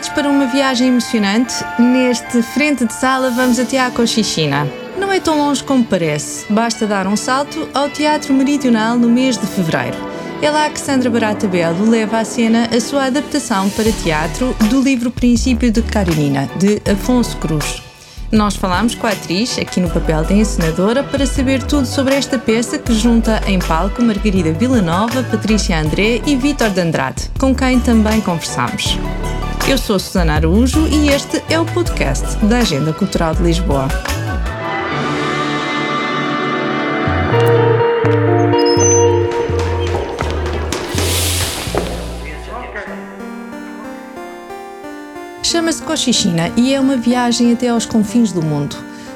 preparados para uma viagem emocionante? Neste Frente de Sala vamos até à Cochichina. Não é tão longe como parece, basta dar um salto ao Teatro Meridional no mês de fevereiro. É lá que Sandra Barata Belo leva à cena a sua adaptação para teatro do livro Princípio de Karenina, de Afonso Cruz. Nós falámos com a atriz, aqui no papel de encenadora, para saber tudo sobre esta peça que junta em palco Margarida Villanova, Patrícia André e Vítor de Andrade, com quem também conversamos. Eu sou Susana Araújo e este é o podcast da Agenda Cultural de Lisboa. Chama-se Cochichina e é uma viagem até aos confins do mundo,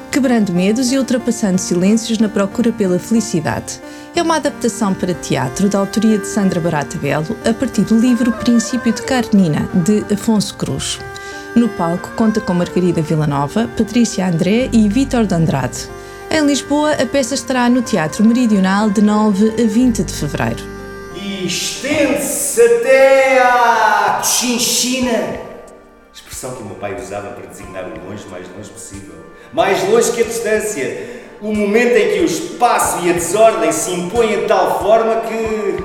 quebrando medos e ultrapassando silêncios na procura pela felicidade. É uma adaptação para teatro da autoria de Sandra Barata Belo, a partir do livro Princípio de Carnina, de Afonso Cruz. No palco conta com Margarida Villanova, Patrícia André e Vítor de Andrade. Em Lisboa, a peça estará no Teatro Meridional de 9 a 20 de fevereiro. E estende-se até à Chinchina expressão que o meu pai usava para designar o longe mais longe possível. Mais longe que a distância. O momento em que o espaço e a desordem se impõem de tal forma que.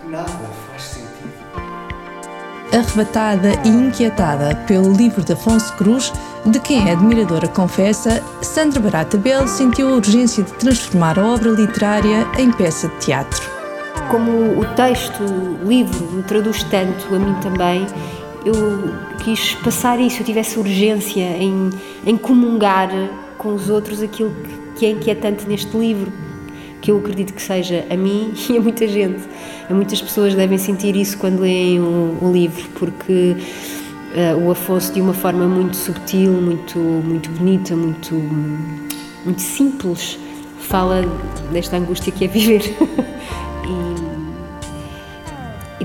que nada faz sentido. Arrebatada e inquietada pelo livro de Afonso Cruz, de quem é admiradora confessa, Sandra Barata Bell sentiu a urgência de transformar a obra literária em peça de teatro. Como o texto, o livro, me traduz tanto a mim também, eu quis passar isso, eu tivesse urgência em, em comungar com os outros aquilo que é inquietante neste livro, que eu acredito que seja a mim e a muita gente. A muitas pessoas devem sentir isso quando leem o, o livro, porque uh, o Afonso, de uma forma muito subtil, muito, muito bonita, muito, muito simples, fala desta angústia que é viver. e,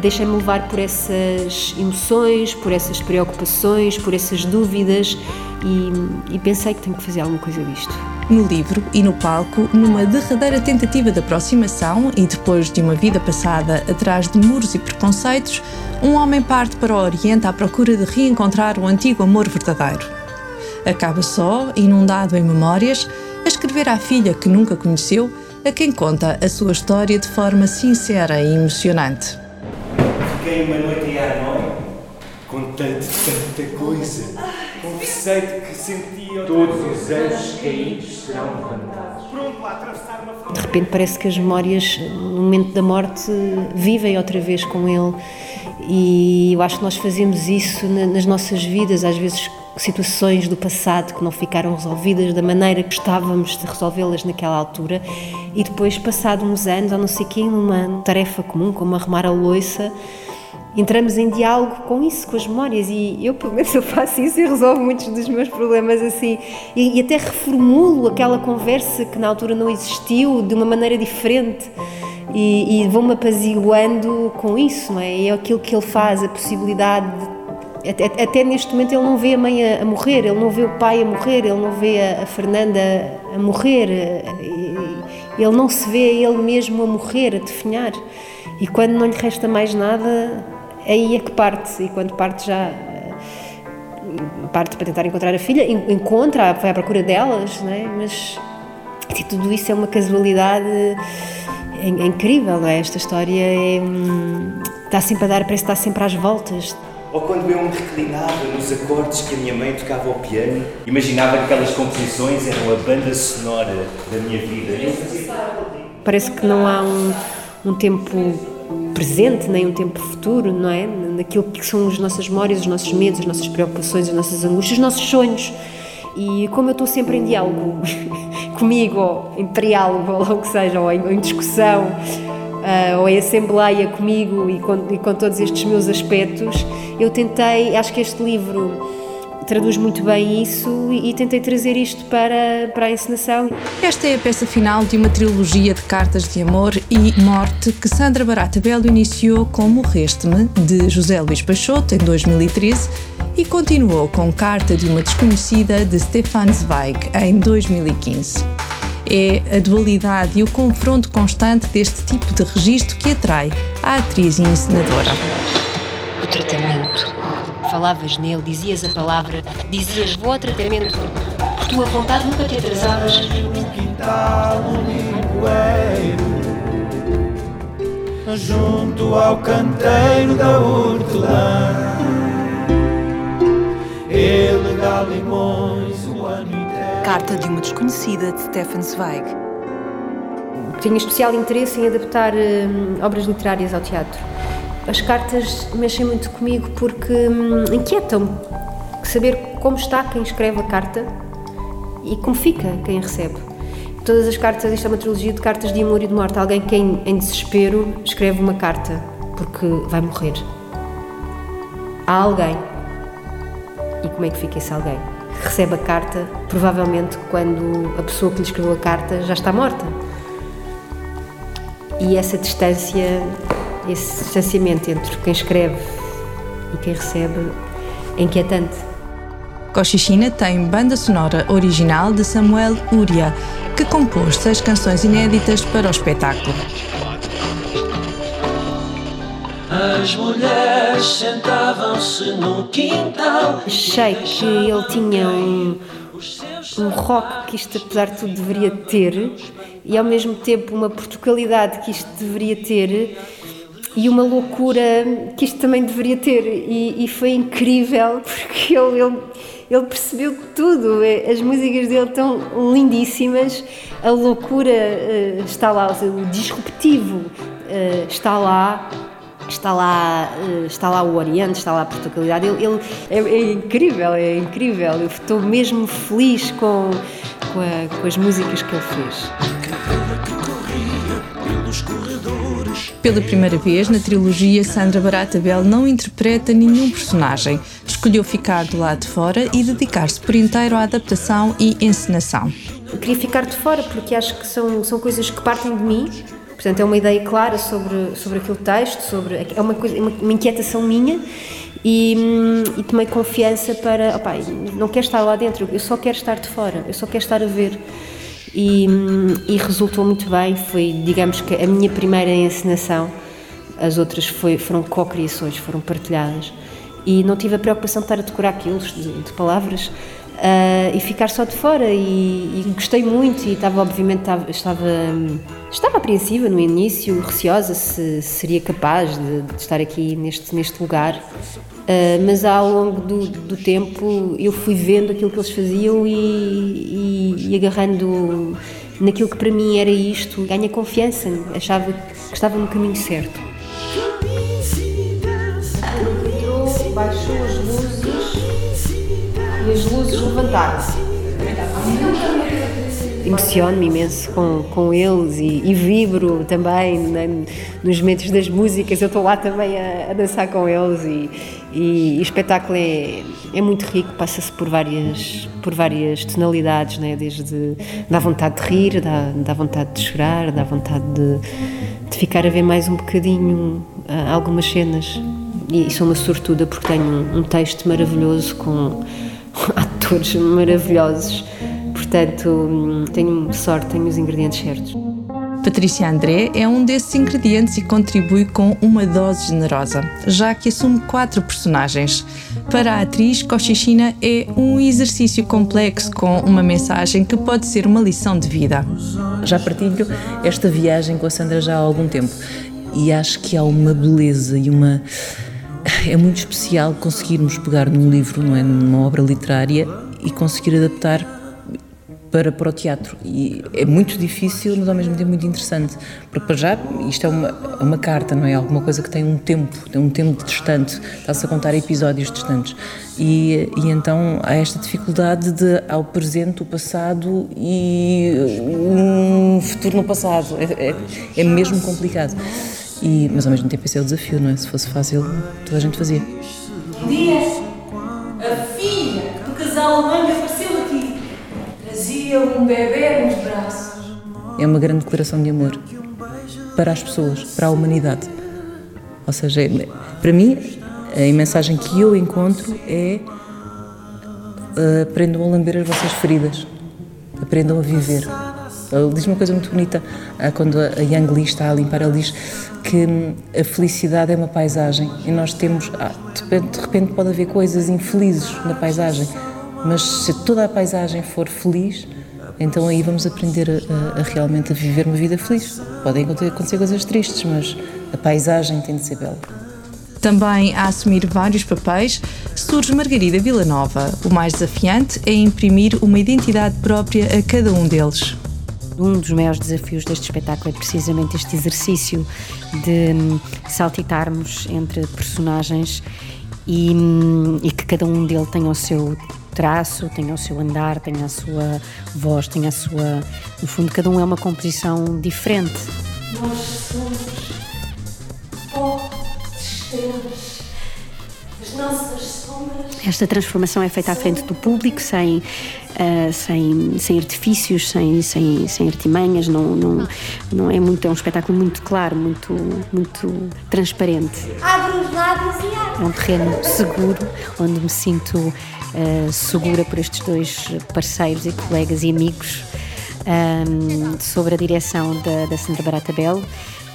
deixei-me levar por essas emoções, por essas preocupações, por essas dúvidas e, e, pensei que tenho que fazer alguma coisa disto. No livro e no palco, numa derradeira tentativa de aproximação e depois de uma vida passada atrás de muros e preconceitos, um homem parte para o Oriente à procura de reencontrar o antigo amor verdadeiro. Acaba só, inundado em memórias, a escrever à filha que nunca conheceu, a quem conta a sua história de forma sincera e emocionante. Fiquei uma noite em Hanoi, contei-te tanta coisa. Confessei-te que sentia. Todos os anjos caídos serão levantados. Pronto a atravessar uma. De repente parece que as memórias, no momento da morte, vivem outra vez com ele. E eu acho que nós fazemos isso nas nossas vidas, às vezes situações do passado que não ficaram resolvidas da maneira que estávamos de resolvê-las naquela altura e depois, passado uns anos, ou não sei quem, numa tarefa comum, como arrumar a louça, entramos em diálogo com isso, com as memórias e eu pelo menos eu faço isso e resolvo muitos dos meus problemas assim e, e até reformulo aquela conversa que na altura não existiu de uma maneira diferente e, e vou-me apaziguando com isso, não é? É aquilo que ele faz, a possibilidade de, até, neste momento ele não vê a mãe a, morrer, ele não vê o pai a morrer, ele não vê a, a Fernanda a, a morrer, ele não se vê a ele mesmo a morrer, a definhar. E quando não lhe resta mais nada, aí é que parte, e quando parte já eh, parte para tentar encontrar a filha, encontra, vai à procura delas, não é? mas e tudo isso é uma casualidade é, é incrível, não é? Esta história é, hum, está sempre a dar, parece que está sempre às voltas. Ou quando eu me reclinava nos acordes que a minha mãe tocava ao piano, imaginava que aquelas composições eram a banda sonora da minha vida. Parece que não há um, um tempo presente nem um tempo futuro, não é? Naquilo que são as nossas memórias, os nossos medos, as nossas preocupações, as nossas angústias, os nossos sonhos. E como eu estou sempre em diálogo comigo, ou em triálogo, ou o que seja, ou em, ou em discussão, uh, ou em assembleia comigo e com, e com todos estes meus aspectos, eu tentei, acho que este livro traduz muito bem isso e, e, tentei trazer isto para, para a encenação. Esta é a peça final de uma trilogia de cartas de amor e morte que Sandra Barata Belo iniciou com Morreste-me, de José Luís Peixoto, em 2013, e continuou com Carta de uma Desconhecida, de Stefan Zweig, em 2015. É a dualidade e o confronto constante deste tipo de registro que atrai a atriz e encenadora. O tratamento. Falavas nele, dizias a palavra, dizias vou ao tratamento. Por tua vontade nunca te atrasavas. junto ao canteiro da hortelã. Ele dá limões o ano inteiro. Carta de uma desconhecida de Stefan Zweig. Tenho especial interesse em adaptar hum, obras literárias ao teatro. As cartas mexem muito comigo porque hum, inquietam-me saber como está quem escreve a carta e como fica quem a recebe. Todas as cartas, isto é uma trilogia de cartas de amor e de morte. Alguém que em, em desespero escreve uma carta porque vai morrer. Há alguém. E como é que fica esse alguém? Recebe a carta, provavelmente quando a pessoa que lhe escreveu a carta já está morta. E essa distância, esse distanciamento entre quem escreve e quem recebe é inquietante. Cochichina tem banda sonora original de Samuel Uria, que compôs seis canções inéditas para o espetáculo. As mulheres sentavam-se no quintal. Achei que ele tinha um, um rock que isto, apesar de tudo, deveria ter e ao mesmo tempo uma portugalidade que isto deveria ter e uma loucura que isto também deveria ter. E, e foi incrível porque ele, ele, ele, percebeu tudo. As músicas dele estão lindíssimas, a loucura uh, está lá, o disruptivo uh, está lá. Está lá, uh, está lá o Oriente, está lá a Portugalidade. Ele, ele é, é, incrível, é incrível. Eu estou mesmo feliz com, com, a, com as músicas que ele fez. Pela primeira vez na trilogia, Sandra Barata Bell não interpreta nenhum personagem. Escolheu ficar do lado de fora e dedicar-se por inteiro à adaptação e encenação. Eu queria ficar de fora porque acho que são, são coisas que partem de mim. Portanto, é uma ideia clara sobre, sobre aquele texto, sobre, é uma, coisa, uma, uma inquietação minha e, hum, e tomei confiança para, opa, não quero estar lá dentro, eu só quero estar de fora, eu só quero estar a ver e, e, resultou muito bem. Foi, digamos que, a minha primeira encenação. As outras foi, foram co-criações, foram partilhadas. E não tive a preocupação de estar a decorar aquilo de, de palavras uh, e ficar só de fora. E, e, gostei muito e estava, obviamente, estava, estava, estava apreensiva no início, receosa se, se seria capaz de, de, estar aqui neste, neste lugar. Uh, mas ao longo do, do, tempo eu fui vendo aquilo que eles faziam e, e, e, agarrando naquilo que para mim era isto, ganha confiança, achava que estava no caminho certo. Entrou, baixou as luzes e as luzes levantaram-se emociono-me imenso com, com eles e, e vibro também né, nos momentos das músicas. Eu estou lá também a, a dançar com eles e, e, e, o espetáculo é, é muito rico, passa-se por várias, por várias tonalidades, né, desde dá vontade de rir, dá, dá vontade de chorar, dá vontade de, de ficar a ver mais um bocadinho uh, algumas cenas. E, sou uma sortuda porque tenho um texto maravilhoso com atores maravilhosos Portanto, tenho sorte, tenho os ingredientes certos. Patrícia André é um desses ingredientes e contribui com uma dose generosa, já que assume quatro personagens. Para a atriz, Cochichina é um exercício complexo com uma mensagem que pode ser uma lição de vida. Já partilho esta viagem com a Sandra já há algum tempo e acho que há uma beleza e uma. É muito especial conseguirmos pegar num livro, não é? numa obra literária e conseguir adaptar para, para o teatro. E é muito difícil, mas ao mesmo tempo muito interessante. Porque para já isto é uma, é uma carta, não é? Alguma coisa que tem um tempo, tem um tempo distante, está-se a contar episódios distantes. E, e então há esta dificuldade de ao presente, o passado e um futuro no passado. É, é, é mesmo complicado. E, mas ao mesmo tempo esse é o desafio, não é? Se fosse fácil, toda a gente fazia. Dia, a filha do casal aqui um bebê nos braços. É uma grande declaração de amor para as pessoas, para a humanidade. Ou seja, para mim, a mensagem que eu encontro é uh, aprendam a lamber as vossas feridas, aprendam a viver. Ele diz uma coisa muito bonita ah, quando a Yang Li está a limpar. Ele diz que hum, a felicidade é uma paisagem e nós temos. Ah, de repente pode haver coisas infelizes na paisagem, mas se toda a paisagem for feliz, então aí vamos aprender a, a, a realmente a viver uma vida feliz. Podem acontecer coisas tristes, mas a paisagem tem de ser bela. Também a assumir vários papéis, surge Margarida Villanova. O mais desafiante é imprimir uma identidade própria a cada um deles. Um dos maiores desafios deste espetáculo é precisamente este exercício de hum, saltitarmos entre personagens e, hum, e que cada um deles tenha o seu traço, tenha o seu andar, tenha a sua voz, tenha a sua. No fundo, cada um é uma composição diferente. Nós somos pó estrelas. Esta transformação é feita à frente do público, sem, uh, sem, sem artifícios, sem, sem, sem artimanhas, não, não, não é muito, é um espetáculo muito claro, muito, muito transparente. Abre os lábios e abre. É um terreno seguro, onde me sinto uh, segura por estes dois parceiros e colegas e amigos. Um, sobre a direção da, da Sandra Barata Belo,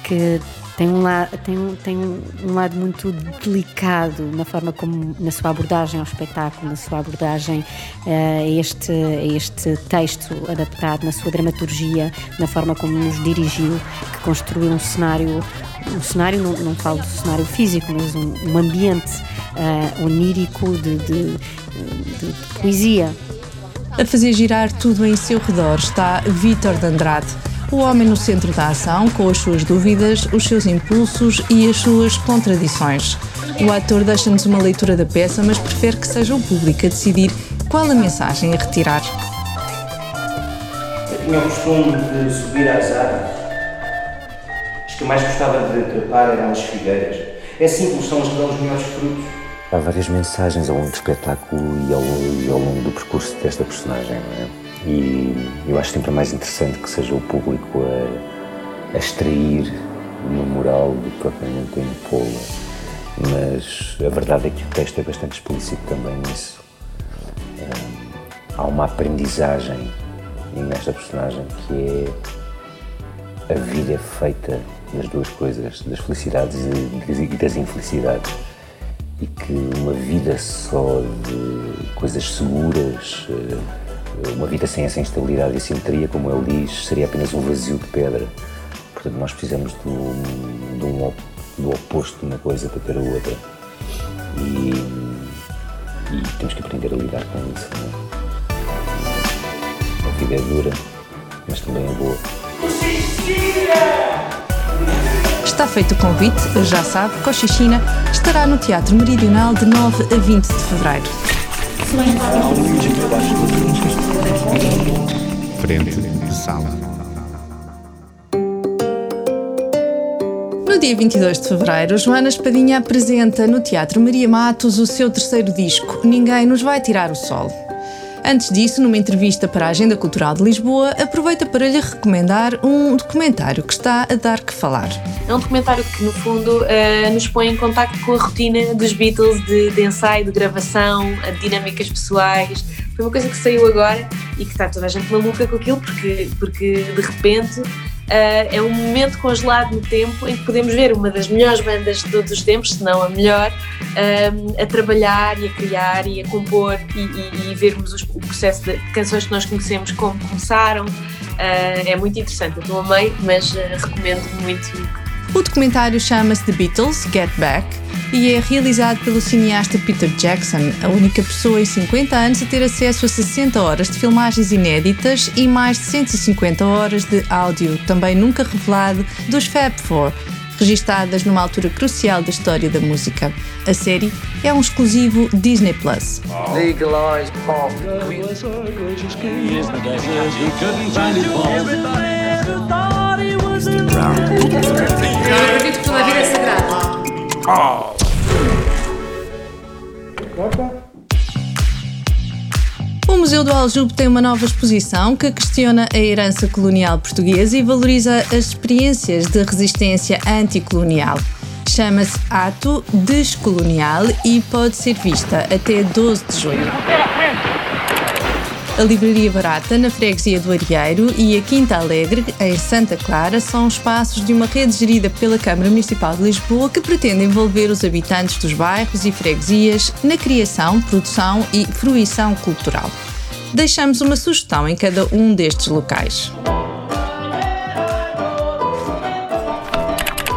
que tem um, la, tem, um, tem um, lado muito delicado na forma como, na sua abordagem ao espetáculo, na sua abordagem uh, a, este, a este texto adaptado, na sua dramaturgia, na forma como nos dirigiu, que construiu um cenário, um cenário, não, não falo do cenário físico, mas um, um ambiente uh, onírico de, de, de, de poesia. A fazer girar tudo em seu redor está Vítor de Andrade o homem no centro da ação, com as suas dúvidas, os seus impulsos e as suas contradições. O ator deixa-nos uma leitura da peça, mas prefere que seja o público a decidir qual a mensagem a retirar. Eu tinha o costume de subir às árvores. As que mais gostava de trepar eram as figueiras. É simples, são as que dão os melhores frutos. Há várias mensagens ao longo do espetáculo e ao, e ao longo do percurso desta personagem, não é? E eu acho sempre mais interessante que seja o público a, a extrair uma moral do que propriamente a impô-la. Mas a verdade é que o texto é bastante explícito também nisso. Um, há uma aprendizagem nesta personagem que é a vida é feita das duas coisas, das felicidades e das infelicidades. E que uma vida só de coisas seguras, uma vida sem essa instabilidade e simetria, como ele diz, seria apenas um vazio de pedra. Portanto, nós precisamos do, do, do oposto de uma coisa para ter a outra. E, e temos que aprender a lidar com isso. É? A vida é dura, mas também é boa. Está feito o convite, já sabe, Cochichina estará no Teatro Meridional de 9 a 20 de fevereiro. Frente de sala. No dia 22 de fevereiro, Joana Espadinha apresenta no Teatro Maria Matos o seu terceiro disco, Ninguém Nos Vai Tirar o Sol. Antes disso, numa entrevista para a Agenda Cultural de Lisboa, aproveita para lhe recomendar um documentário que está a dar que falar. É um documentário que, no fundo, uh, nos põe em contato com a rotina dos Beatles de, de ensaio, de gravação, de dinâmicas pessoais. Foi uma coisa que saiu agora e que está toda a gente maluca com aquilo, porque, porque de repente é um momento congelado no tempo em que podemos ver uma das melhores bandas de todos os tempos, se não a melhor, uh, a trabalhar e a criar e a compor e, e, e vermos os, o processo de canções que nós conhecemos como começaram. Uh, é muito interessante. Eu estou amei, mas recomendo muito. O documentário chama-se The Beatles Get Back e é realizado pelo cineasta Peter Jackson, a única pessoa em 50 anos a ter acesso a 60 horas de filmagens inéditas e mais de 150 horas de áudio, também nunca revelado, dos Fab Four, registadas numa altura crucial da história da música. A série é um exclusivo Disney Plus. Legalize pop. Eu acredito que toda a vida é sagrada. O Museu do Aljube tem uma nova exposição que questiona a herança colonial portuguesa e valoriza as experiências de resistência anticolonial. Chama-se Ato Descolonial e pode ser vista até 12 de junho. A Livraria Barata, na freguesia do Arieiro, e a Quinta Alegre, em Santa Clara, são espaços de uma rede gerida pela Câmara Municipal de Lisboa que pretende envolver os habitantes dos bairros e freguesias na criação, produção e fruição cultural. Deixamos uma sugestão em cada um destes locais.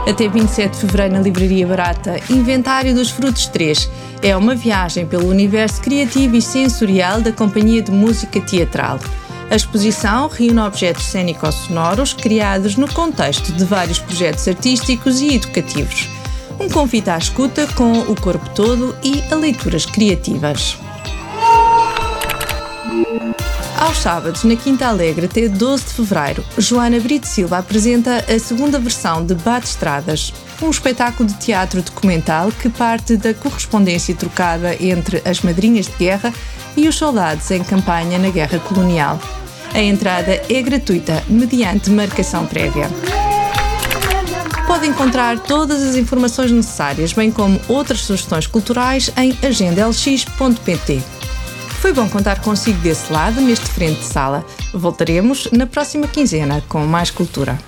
Até 27 de fevereiro na Livraria Barata, Inventário dos Frutos 3. É uma viagem pelo universo criativo e sensorial da Companhia de Música Teatral. A exposição reúne objetos cênicos-sonoros criados no contexto de vários projetos artísticos e educativos. Um convite à escuta com o corpo todo e a leituras criativas. Aos sábados, na Quinta Alegre, até 12 de fevereiro, Joana Brito Silva apresenta a segunda versão de Bate Estradas, um espetáculo de teatro documental que parte da correspondência trocada entre as madrinhas de guerra e os soldados em campanha na Guerra Colonial. A entrada é gratuita, mediante marcação prévia. Pode encontrar todas as informações necessárias, bem como outras sugestões culturais, em agendalx.pt. Foi bom contar consigo desse lado, neste frente de sala. Voltaremos na próxima quinzena com mais cultura.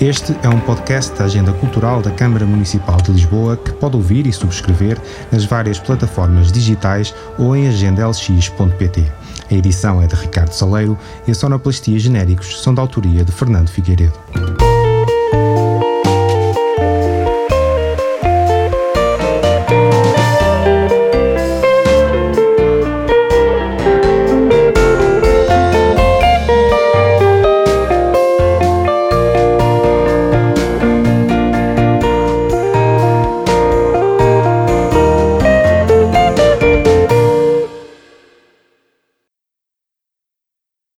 Este é um podcast da Agenda Cultural da Câmara Municipal de Lisboa que pode ouvir e subscrever nas várias plataformas digitais ou em agendalx.pt. A edição é de Ricardo Saleiro e a sonoplastia genéricos são da autoria de Fernando Figueiredo.